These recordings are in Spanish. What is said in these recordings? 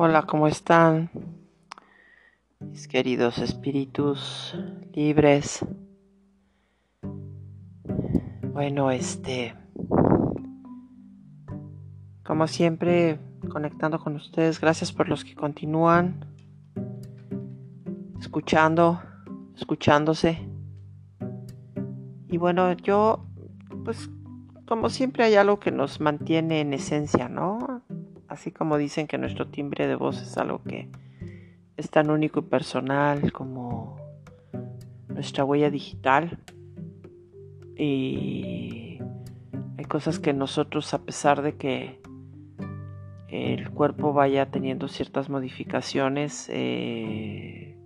Hola, ¿cómo están? Mis queridos espíritus libres. Bueno, este... Como siempre, conectando con ustedes. Gracias por los que continúan escuchando, escuchándose. Y bueno, yo, pues, como siempre hay algo que nos mantiene en esencia, ¿no? Así como dicen que nuestro timbre de voz es algo que es tan único y personal como nuestra huella digital. Y hay cosas que nosotros, a pesar de que el cuerpo vaya teniendo ciertas modificaciones, eh,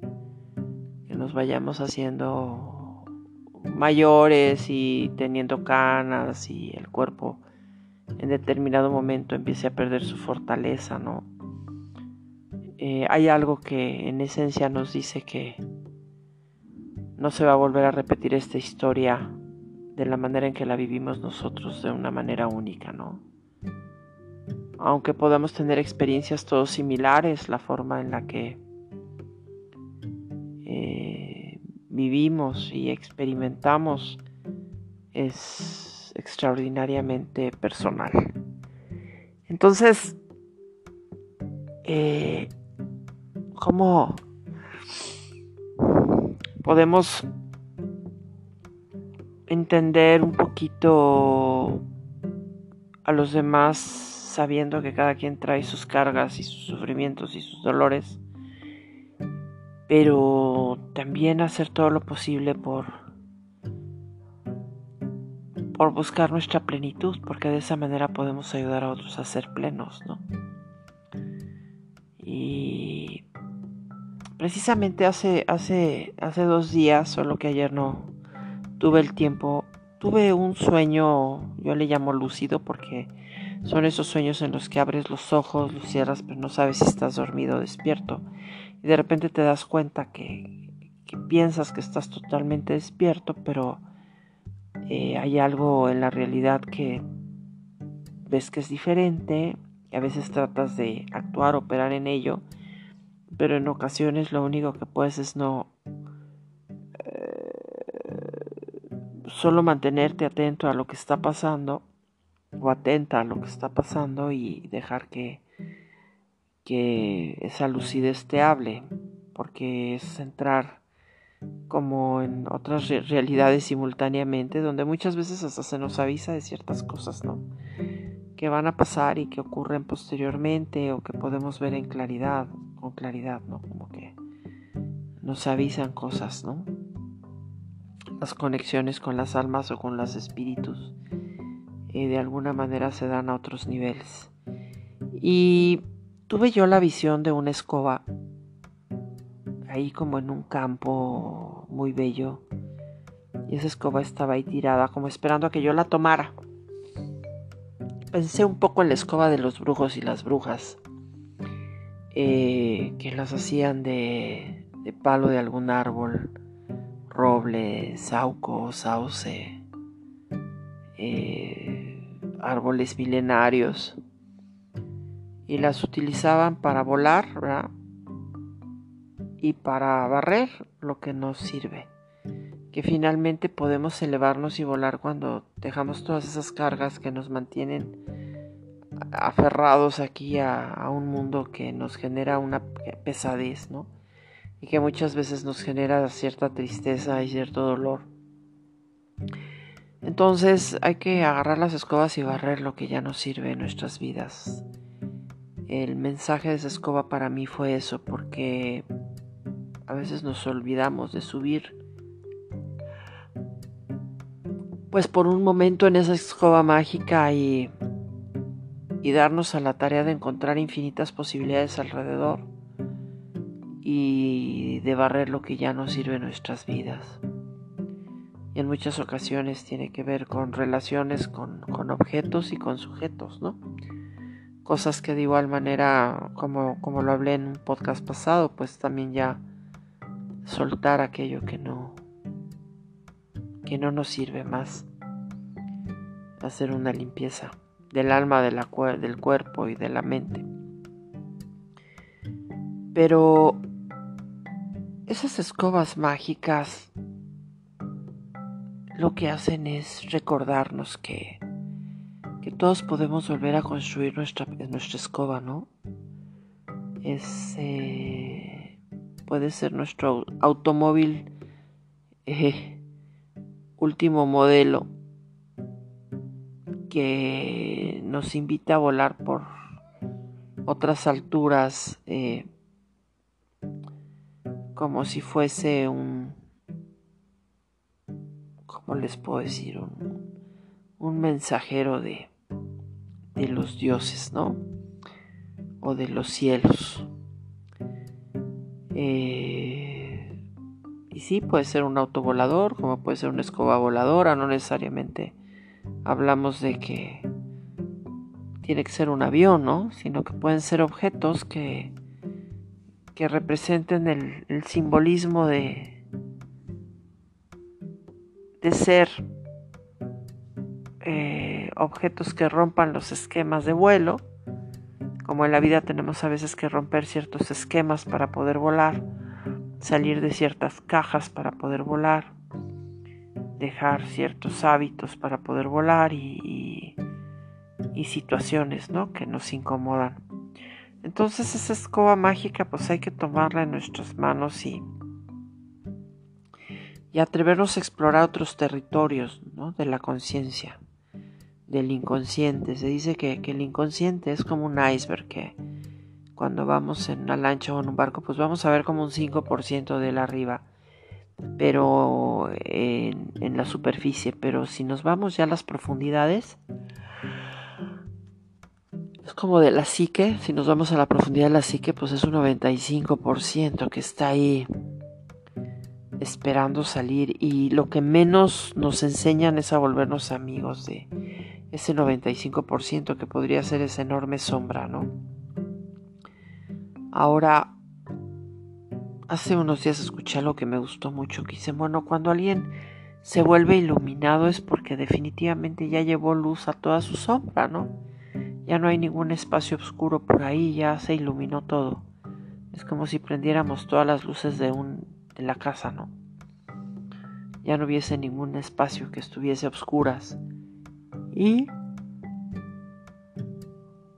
que nos vayamos haciendo mayores y teniendo canas y el cuerpo en determinado momento empiece a perder su fortaleza, ¿no? Eh, hay algo que en esencia nos dice que no se va a volver a repetir esta historia de la manera en que la vivimos nosotros, de una manera única, ¿no? Aunque podamos tener experiencias todos similares, la forma en la que eh, vivimos y experimentamos es extraordinariamente personal. Entonces, eh, ¿cómo podemos entender un poquito a los demás sabiendo que cada quien trae sus cargas y sus sufrimientos y sus dolores? Pero también hacer todo lo posible por por buscar nuestra plenitud, porque de esa manera podemos ayudar a otros a ser plenos, ¿no? Y precisamente hace, hace, hace dos días, solo que ayer no tuve el tiempo, tuve un sueño, yo le llamo lúcido porque son esos sueños en los que abres los ojos, los cierras, pero no sabes si estás dormido o despierto. Y de repente te das cuenta que, que piensas que estás totalmente despierto, pero eh, hay algo en la realidad que ves que es diferente y a veces tratas de actuar, operar en ello, pero en ocasiones lo único que puedes es no eh, solo mantenerte atento a lo que está pasando o atenta a lo que está pasando y dejar que, que esa lucidez te hable, porque es entrar como en otras realidades simultáneamente, donde muchas veces hasta se nos avisa de ciertas cosas, ¿no? Que van a pasar y que ocurren posteriormente o que podemos ver en claridad, con claridad, ¿no? Como que nos avisan cosas, ¿no? Las conexiones con las almas o con los espíritus eh, de alguna manera se dan a otros niveles. Y tuve yo la visión de una escoba ahí como en un campo muy bello. Y esa escoba estaba ahí tirada, como esperando a que yo la tomara. Pensé un poco en la escoba de los brujos y las brujas, eh, que las hacían de, de palo de algún árbol, roble, sauco, sauce, eh, árboles milenarios, y las utilizaban para volar, ¿verdad? Y para barrer lo que nos sirve. Que finalmente podemos elevarnos y volar cuando dejamos todas esas cargas que nos mantienen aferrados aquí a, un mundo que nos genera una pesadez, ¿no? Y que muchas veces nos genera cierta tristeza y cierto dolor. Entonces hay que agarrar las escobas y barrer lo que ya nos sirve en nuestras vidas. El mensaje de esa escoba para mí fue eso, porque a veces nos olvidamos de subir. Pues por un momento en esa escoba mágica y, y darnos a la tarea de encontrar infinitas posibilidades alrededor y de barrer lo que ya no sirve en nuestras vidas. Y en muchas ocasiones tiene que ver con relaciones con, con objetos y con sujetos, ¿no? Cosas que de igual manera, como, como lo hablé en un podcast pasado, pues también ya soltar aquello que no que no nos sirve más hacer una limpieza del alma de la, del cuerpo y de la mente Pero esas escobas mágicas lo que hacen es recordarnos que, que todos podemos volver a construir nuestra, nuestra escoba, ¿no? Es, eh, puede ser nuestro automóvil eh, último modelo que nos invita a volar por otras alturas eh, como si fuese un ¿cómo les puedo decir? un, un mensajero de, de los dioses, ¿no? O de los cielos. Eh, y sí, puede ser un auto volador, como puede ser una escoba voladora, no necesariamente hablamos de que tiene que ser un avión, ¿no? Sino que pueden ser objetos que, que representen el, simbolismo de, de ser eh, objetos que rompan los esquemas de vuelo. Como en la vida tenemos a veces que romper ciertos esquemas para poder volar, salir de ciertas cajas para poder volar, dejar ciertos hábitos para poder volar y situaciones ¿no? que nos incomodan. Entonces esa escoba mágica pues hay que tomarla en nuestras manos y, y atrevernos a explorar otros territorios ¿no? de la conciencia, del inconsciente. Se dice que, que, el inconsciente es como un iceberg que cuando vamos en una lancha o en un barco pues vamos a ver como un 5% de la arriba pero en, en la superficie. Pero si nos vamos ya a las profundidades es como de la psique, si nos vamos a la profundidad de la psique, pues es un 95% que está ahí esperando salir. Y lo que menos nos enseñan es a volvernos amigos de ese 95% que podría ser esa enorme sombra, ¿no? Ahora, hace unos días escuché algo que me gustó mucho, que dice, bueno, cuando alguien se vuelve iluminado es porque definitivamente ya llevó luz a toda su sombra, ¿no? Ya no hay ningún espacio oscuro por ahí, ya se iluminó todo. Es como si prendiéramos todas las luces de, un, de la casa, ¿no? Ya no hubiese ningún espacio que estuviese a oscuras. Y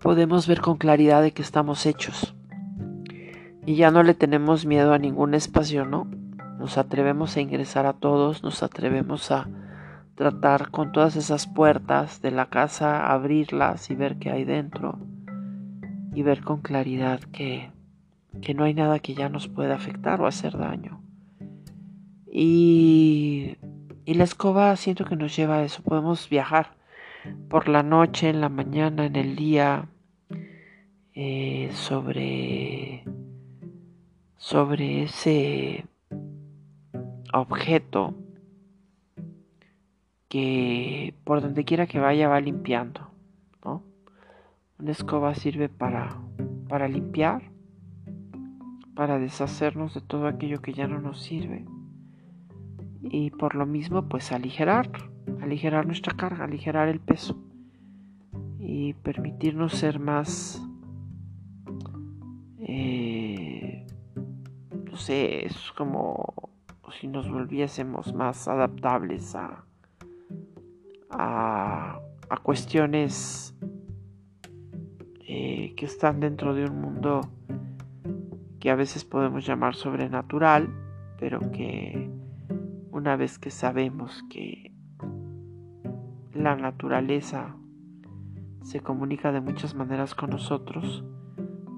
podemos ver con claridad de que estamos hechos. Y ya no le tenemos miedo a ningún espacio, ¿no? Nos atrevemos a ingresar a todos, nos atrevemos a tratar con todas esas puertas de la casa, abrirlas y ver qué hay dentro y ver con claridad que, que no hay nada que ya nos pueda afectar o hacer daño. Y, y la escoba siento que nos lleva a eso, podemos viajar por la noche, en la mañana, en el día, eh, sobre, sobre ese objeto que por donde quiera que vaya va limpiando, ¿no? Una escoba sirve para, para limpiar, para deshacernos de todo aquello que ya no nos sirve y por lo mismo pues aligerar, aligerar nuestra carga, aligerar el peso y permitirnos ser más, eh, no sé, es como si nos volviésemos más adaptables a a, cuestiones eh, que están dentro de un mundo que a veces podemos llamar sobrenatural, pero que una vez que sabemos que la naturaleza se comunica de muchas maneras con nosotros,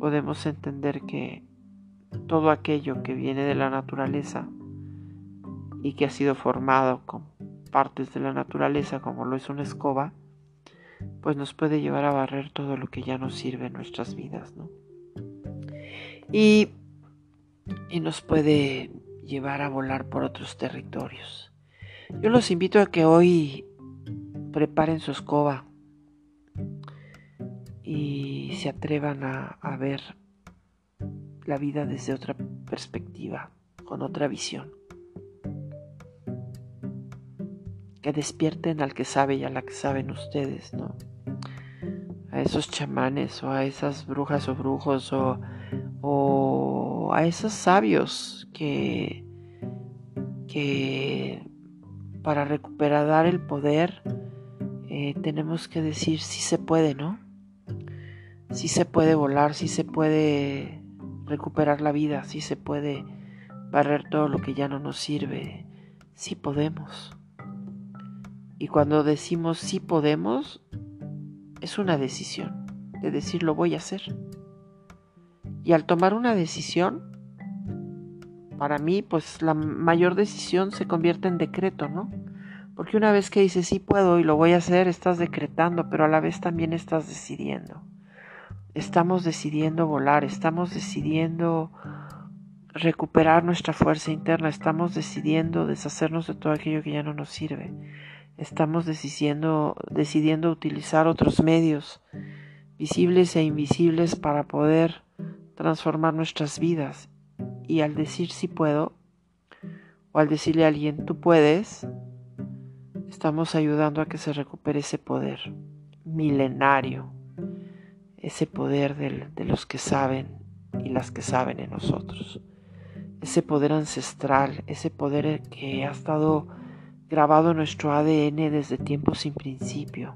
podemos entender que todo aquello que viene de la naturaleza y que ha sido formado con partes de la naturaleza, como lo es una escoba, pues nos puede llevar a barrer todo lo que ya nos sirve en nuestras vidas, ¿no? Y, y nos puede llevar a volar por otros territorios. Yo los invito a que hoy preparen su escoba y se atrevan a, a ver la vida desde otra perspectiva, con otra visión. que despierten al que sabe y a la que saben ustedes, ¿no? A esos chamanes o a esas brujas o brujos o, o a esos sabios que, que para recuperar el poder eh, tenemos que decir si se puede, ¿no? Si se puede volar, si se puede recuperar la vida, si se puede barrer todo lo que ya no nos sirve, si podemos. Y cuando decimos sí podemos, es una decisión de decir lo voy a hacer. Y al tomar una decisión, para mí, pues la mayor decisión se convierte en decreto, ¿no? Porque una vez que dices sí puedo y lo voy a hacer, estás decretando, pero a la vez también estás decidiendo. Estamos decidiendo volar, estamos decidiendo recuperar nuestra fuerza interna, estamos decidiendo deshacernos de todo aquello que ya no nos sirve. Estamos decidiendo, decidiendo utilizar otros medios visibles e invisibles para poder transformar nuestras vidas. Y al decir si puedo, o al decirle a alguien tú puedes, estamos ayudando a que se recupere ese poder milenario, ese poder de los que saben y las que saben en nosotros, ese poder ancestral, ese poder que ha estado grabado en nuestro ADN desde tiempos sin principio,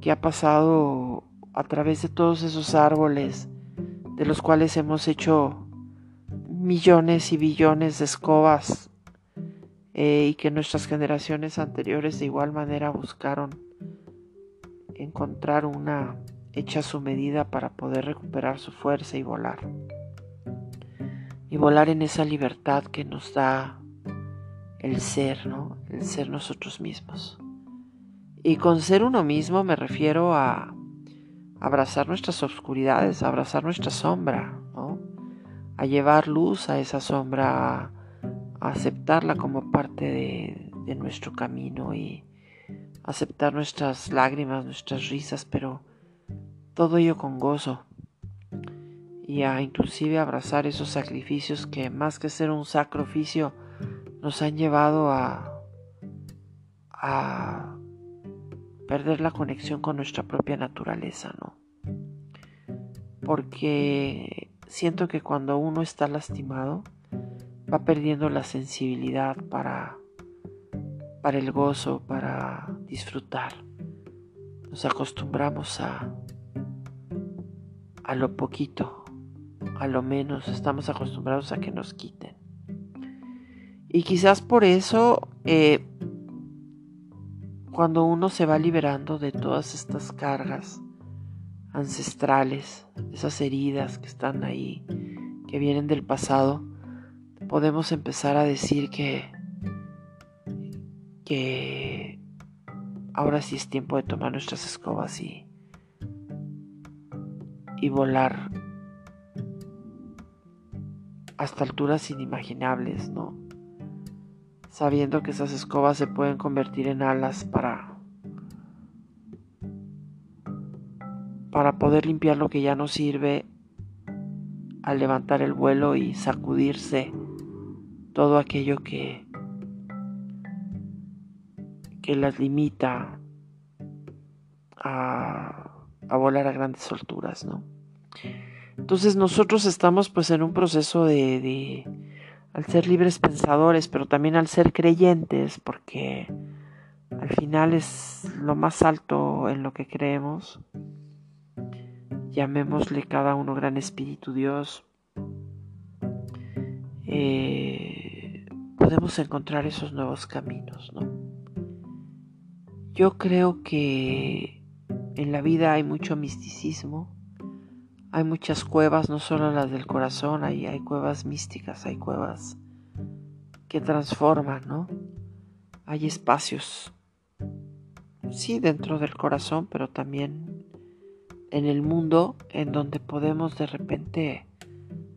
que ha pasado a través de todos esos árboles de los cuales hemos hecho millones y billones de escobas eh, y que nuestras generaciones anteriores de igual manera buscaron encontrar una hecha a su medida para poder recuperar su fuerza y volar. Y volar en esa libertad que nos da el ser, ¿no? El ser nosotros mismos. Y con ser uno mismo me refiero a abrazar nuestras oscuridades, a abrazar nuestra sombra, ¿no? A llevar luz a esa sombra, aceptarla como parte de, nuestro camino y aceptar nuestras lágrimas, nuestras risas, pero todo ello con gozo y a inclusive abrazar esos sacrificios que más que ser un sacrificio nos han llevado a, a perder la conexión con nuestra propia naturaleza, ¿no? Porque siento que cuando uno está lastimado, va perdiendo la sensibilidad para, para el gozo, para disfrutar. Nos acostumbramos a, a lo poquito, a lo menos, estamos acostumbrados a que nos quiten. Y quizás por eso, eh, cuando uno se va liberando de todas estas cargas ancestrales, esas heridas que están ahí, que vienen del pasado, podemos empezar a decir que, que ahora sí es tiempo de tomar nuestras escobas y, y volar hasta alturas inimaginables, ¿no? sabiendo que esas escobas se pueden convertir en alas para para poder limpiar lo que ya no sirve al levantar el vuelo y sacudirse todo aquello que que las limita a, a volar a grandes alturas, ¿no? Entonces nosotros estamos pues en un proceso de, de al ser libres pensadores, pero también al ser creyentes, porque al final es lo más alto en lo que creemos. Llamémosle cada uno gran espíritu Dios. Eh, podemos encontrar esos nuevos caminos, ¿no? Yo creo que en la vida hay mucho misticismo, hay muchas cuevas, no solo las del corazón, hay, hay cuevas místicas, hay cuevas que transforman, ¿no? Hay espacios, sí, dentro del corazón, pero también en el mundo en donde podemos de repente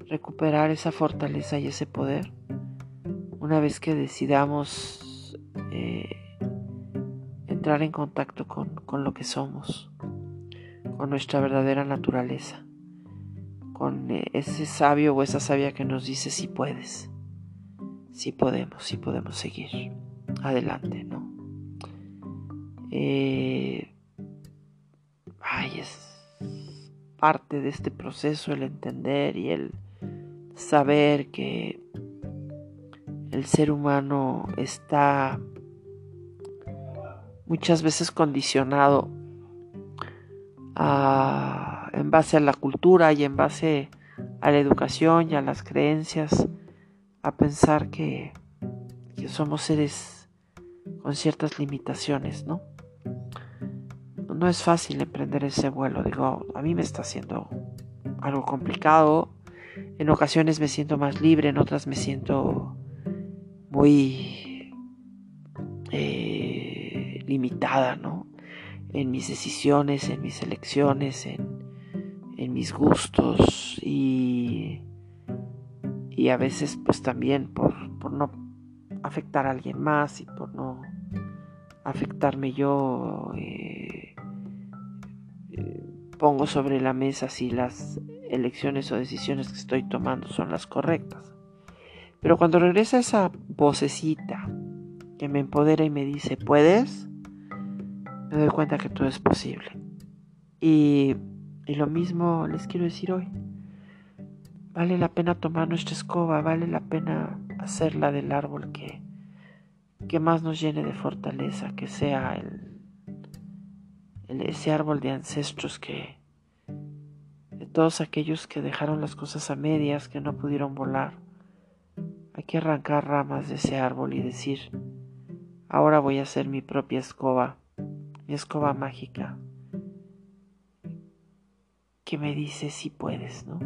recuperar esa fortaleza y ese poder una vez que decidamos eh, entrar en contacto con, con lo que somos, con nuestra verdadera naturaleza con eh, ese sabio o esa sabia que nos dice si puedes, si podemos, si podemos seguir adelante, ¿no? Eh, ay, es parte de este proceso el entender y el saber que el ser humano está muchas veces condicionado en base a la cultura y en base a la educación y a las creencias a pensar que, que somos seres con ciertas limitaciones, ¿no? No es fácil emprender ese vuelo, digo, a mí me está haciendo algo complicado, en ocasiones me siento más libre, en otras me siento muy eh, limitada, ¿no? En mis decisiones, en mis elecciones, en, mis gustos y, y a veces pues también por, por no afectar a alguien más y por no afectarme yo eh, eh, pongo sobre la mesa si las elecciones o decisiones que estoy tomando son las correctas. Pero cuando regresa esa vocecita que me empodera y me dice, ¿puedes? Me doy cuenta que todo es posible. Y, y lo mismo les quiero decir hoy. Vale la pena tomar nuestra escoba, vale la pena hacerla del árbol que, que más nos llene de fortaleza, que sea el, el, ese árbol de ancestros que, de todos aquellos que dejaron las cosas a medias, que no pudieron volar, hay que arrancar ramas de ese árbol y decir, ahora voy a hacer mi propia escoba, mi escoba mágica, que me dice si puedes, ¿no?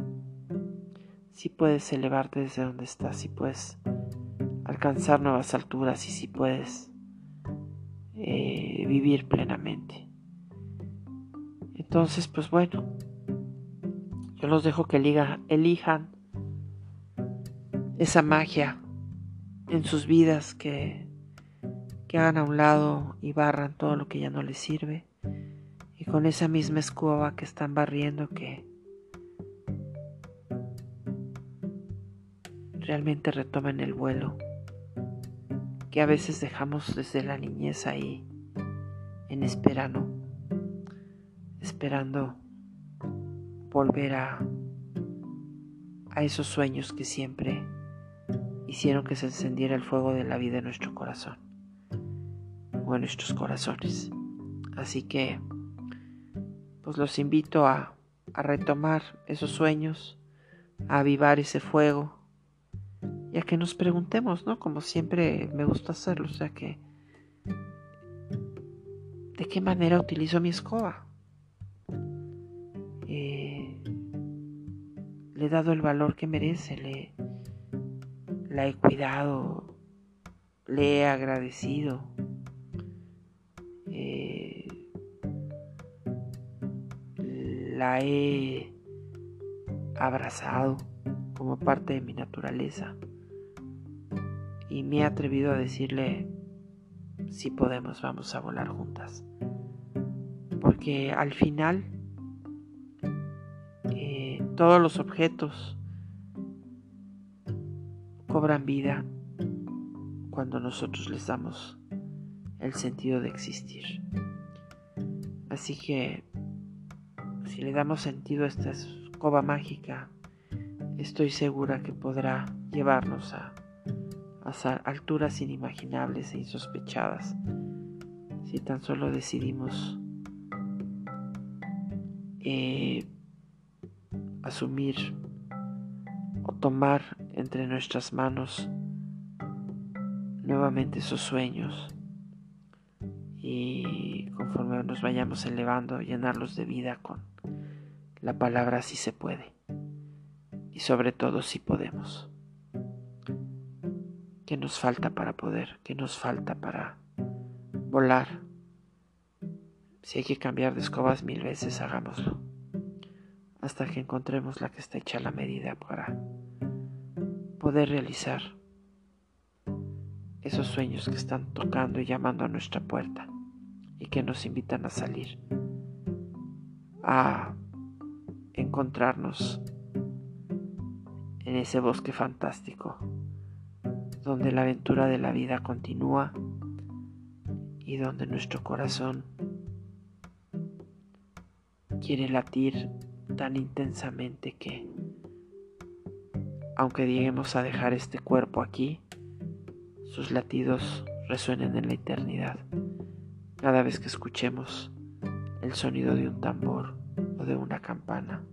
Si puedes elevarte desde donde estás, si puedes alcanzar nuevas alturas y si puedes eh, vivir plenamente. Entonces, pues bueno, yo los dejo que elijan esa magia en sus vidas que, que hagan a un lado y barran todo lo que ya no les sirve. Y con esa misma escoba que están barriendo que realmente retomen el vuelo que a veces dejamos desde la niñez ahí en espera, ¿no? Esperando volver a, a esos sueños que siempre hicieron que se encendiera el fuego de la vida en nuestro corazón o en nuestros corazones. Así que, pues los invito a, a retomar esos sueños, a avivar ese fuego y a que nos preguntemos, ¿no? Como siempre me gusta hacerlo, o sea que, ¿de qué manera utilizo mi escoba? Eh, le he dado el valor que merece, le, la he cuidado, le he agradecido. Eh, la he abrazado como parte de mi naturaleza. Y me he atrevido a decirle, si podemos, vamos a volar juntas. Porque al final, eh, todos los objetos cobran vida cuando nosotros les damos el sentido de existir. Así que si le damos sentido a esta escoba mágica, estoy segura que podrá llevarnos a, alturas inimaginables e insospechadas si tan solo decidimos eh, asumir o tomar entre nuestras manos nuevamente esos sueños y conforme nos vayamos elevando, llenarlos de vida con la palabra si se puede y sobre todo si podemos. ¿Qué nos falta para poder? ¿Qué nos falta para volar? Si hay que cambiar de escobas mil veces, hagámoslo. Hasta que encontremos la que está hecha a la medida para poder realizar esos sueños que están tocando y llamando a nuestra puerta y que nos invitan a salir, a encontrarnos en ese bosque fantástico donde la aventura de la vida continúa y donde nuestro corazón quiere latir tan intensamente que, aunque lleguemos a dejar este cuerpo aquí, sus latidos resuenen en la eternidad. Cada vez que escuchemos el sonido de un tambor o de una campana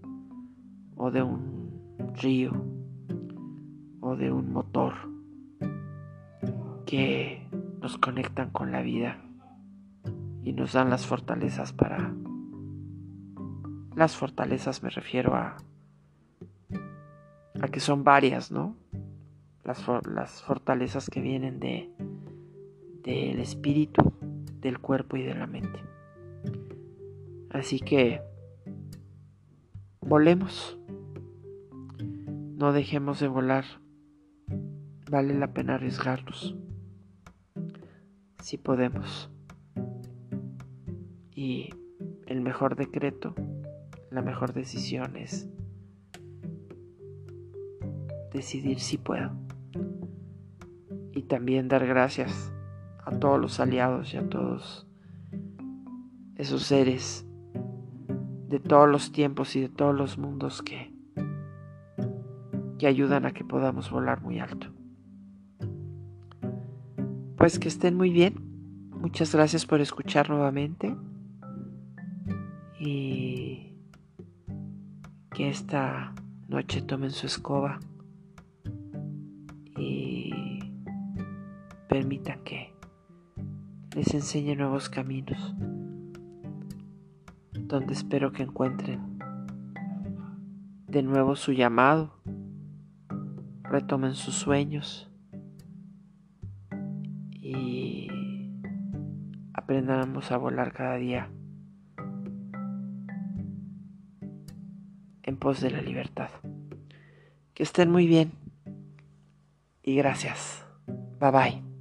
o de un río o de un motor que nos conectan con la vida y nos dan las fortalezas para... Las fortalezas me refiero a... a que son varias, ¿no? Las, fortalezas que vienen de del espíritu, del cuerpo y de la mente. Así que volemos. No dejemos de volar. Vale la pena arriesgarnos. Si podemos. Y el mejor decreto, la mejor decisión es decidir si puedo. Y también dar gracias a todos los aliados y a todos esos seres de todos los tiempos y de todos los mundos que, que ayudan a que podamos volar muy alto. Pues que estén muy bien. Muchas gracias por escuchar nuevamente. Y que esta noche tomen su escoba permitan que les enseñe nuevos caminos, donde espero que encuentren de nuevo su llamado, retomen sus sueños y aprendamos a volar cada día en pos de la libertad. Que estén muy bien y gracias. Bye bye.